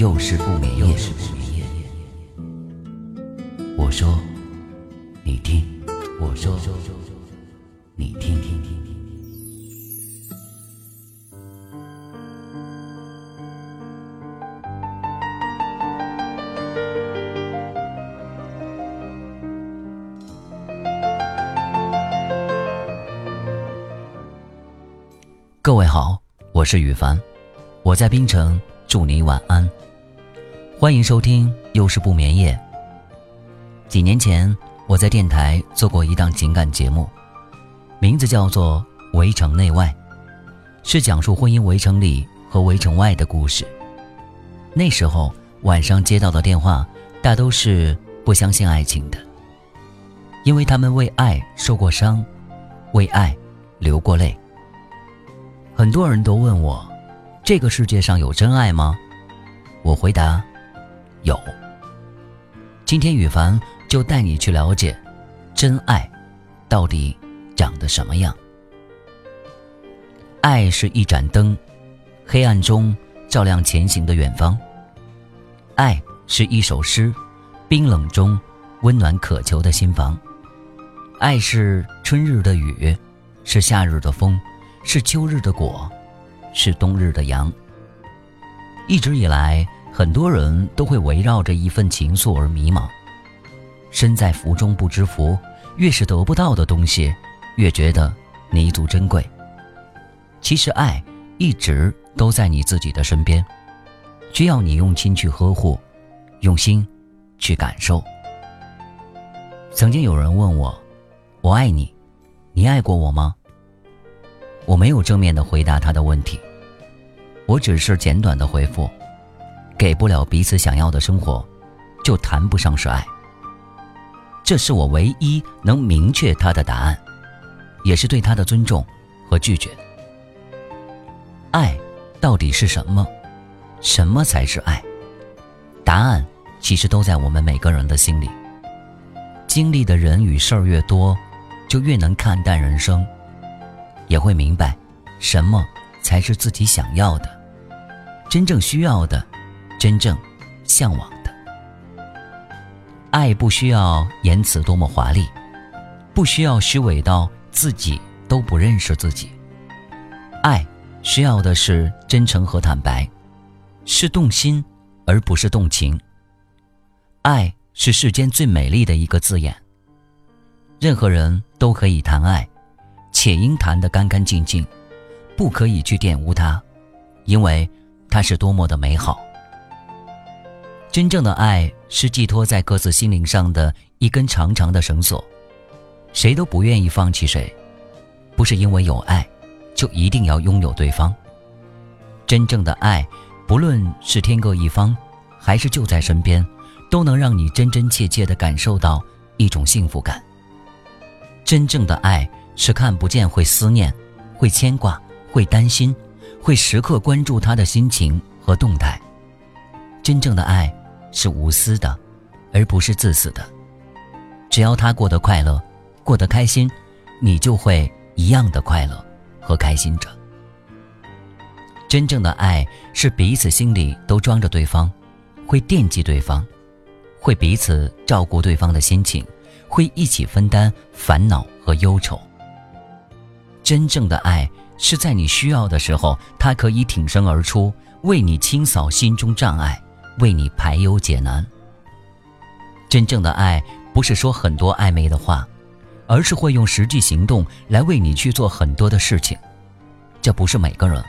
又是不眠夜，我说，你听，我说，你听。各位好，我是雨凡，我在槟城，祝你晚安。欢迎收听《又是不眠夜》。几年前，我在电台做过一档情感节目，名字叫做《围城内外》，是讲述婚姻围城里和围城外的故事。那时候晚上接到的电话，大都是不相信爱情的，因为他们为爱受过伤，为爱流过泪。很多人都问我：这个世界上有真爱吗？我回答。有。今天羽凡就带你去了解，真爱到底长得什么样。爱是一盏灯，黑暗中照亮前行的远方。爱是一首诗，冰冷中温暖渴求的心房。爱是春日的雨，是夏日的风，是秋日的果，是冬日的阳。一直以来。很多人都会围绕着一份情愫而迷茫，身在福中不知福，越是得不到的东西，越觉得弥足珍贵。其实爱一直都在你自己的身边，需要你用心去呵护，用心去感受。曾经有人问我：“我爱你，你爱过我吗？”我没有正面的回答他的问题，我只是简短的回复。给不了彼此想要的生活，就谈不上是爱。这是我唯一能明确他的答案，也是对他的尊重和拒绝。爱到底是什么？什么才是爱？答案其实都在我们每个人的心里。经历的人与事儿越多，就越能看淡人生，也会明白什么才是自己想要的，真正需要的。真正向往的爱，不需要言辞多么华丽，不需要虚伪到自己都不认识自己。爱需要的是真诚和坦白，是动心而不是动情。爱是世间最美丽的一个字眼。任何人都可以谈爱，且应谈得干干净净，不可以去玷污它，因为它是多么的美好。真正的爱是寄托在各自心灵上的一根长长的绳索，谁都不愿意放弃谁，不是因为有爱，就一定要拥有对方。真正的爱，不论是天各一方，还是就在身边，都能让你真真切切地感受到一种幸福感。真正的爱是看不见会思念，会牵挂，会担心，会时刻关注他的心情和动态。真正的爱。是无私的，而不是自私的。只要他过得快乐，过得开心，你就会一样的快乐和开心着。真正的爱是彼此心里都装着对方，会惦记对方，会彼此照顾对方的心情，会一起分担烦恼和忧愁。真正的爱是在你需要的时候，他可以挺身而出，为你清扫心中障碍。为你排忧解难。真正的爱不是说很多暧昧的话，而是会用实际行动来为你去做很多的事情。这不是每个人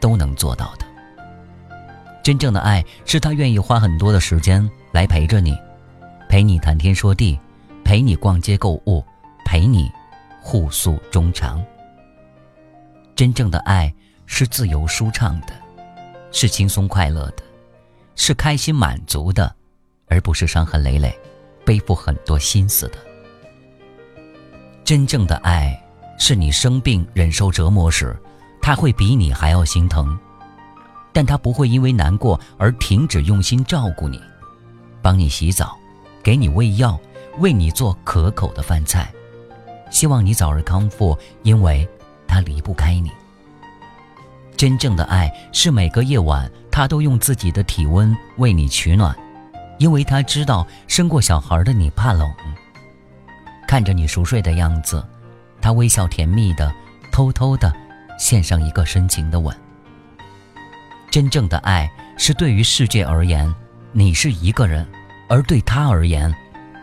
都能做到的。真正的爱是他愿意花很多的时间来陪着你，陪你谈天说地，陪你逛街购物，陪你互诉衷肠。真正的爱是自由舒畅的，是轻松快乐的。是开心满足的，而不是伤痕累累、背负很多心思的。真正的爱，是你生病忍受折磨时，他会比你还要心疼，但他不会因为难过而停止用心照顾你，帮你洗澡，给你喂药，为你做可口的饭菜，希望你早日康复，因为他离不开你。真正的爱是每个夜晚，他都用自己的体温为你取暖，因为他知道生过小孩的你怕冷。看着你熟睡的样子，他微笑甜蜜的，偷偷的献上一个深情的吻。真正的爱是对于世界而言，你是一个人；而对他而言，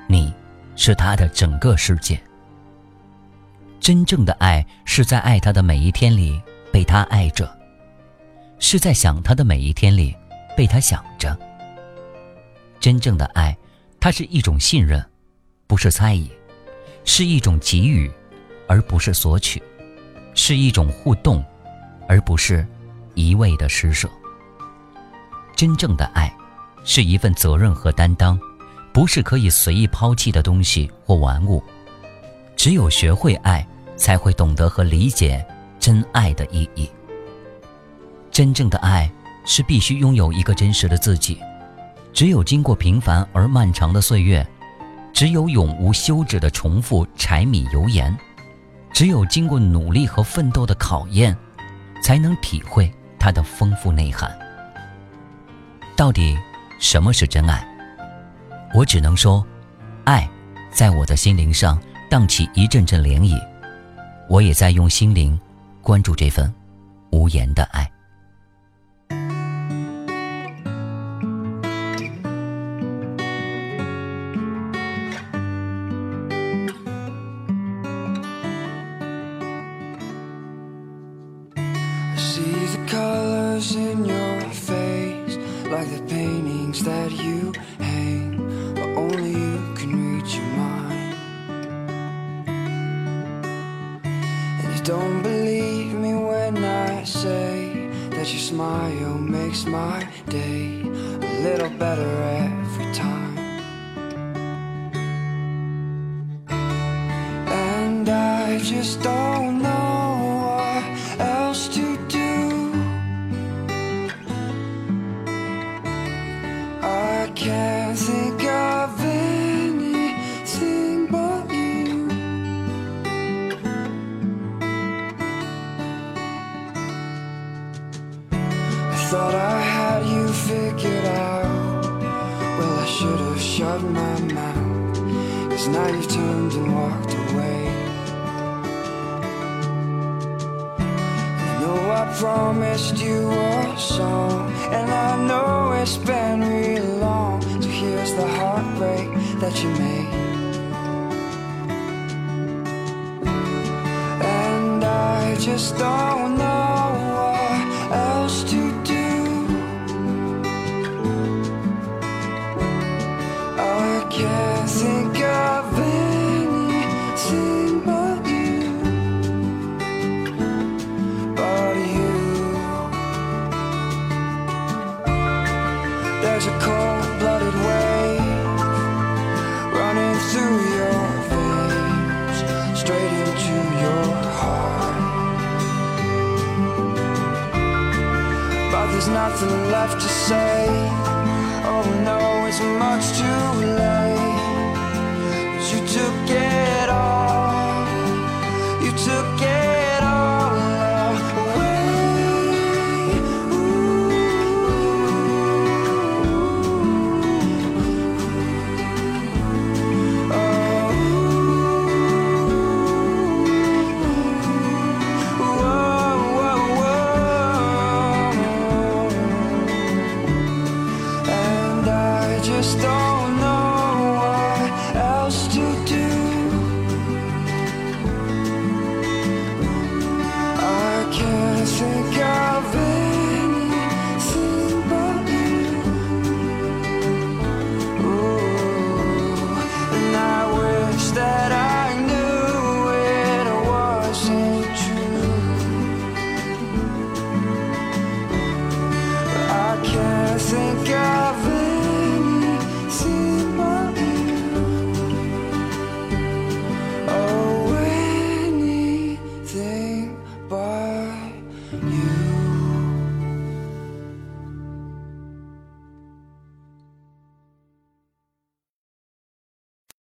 你是他的整个世界。真正的爱是在爱他的每一天里被他爱着。是在想他的每一天里，被他想着。真正的爱，它是一种信任，不是猜疑；是一种给予，而不是索取；是一种互动，而不是一味的施舍。真正的爱，是一份责任和担当，不是可以随意抛弃的东西或玩物。只有学会爱，才会懂得和理解真爱的意义。真正的爱是必须拥有一个真实的自己，只有经过平凡而漫长的岁月，只有永无休止的重复柴米油盐，只有经过努力和奋斗的考验，才能体会它的丰富内涵。到底什么是真爱？我只能说，爱在我的心灵上荡起一阵阵涟漪，我也在用心灵关注这份无言的爱。That your smile makes my day a little better every time. And i just don't know what else to do. I can't Now you've turned and walked away. I know I promised you a song, and I know it's been real long. So here's the heartbreak that you made. And I just don't know A cold-blooded wave running through your veins, straight into your heart. But there's nothing left to say. Oh no, it's much too late.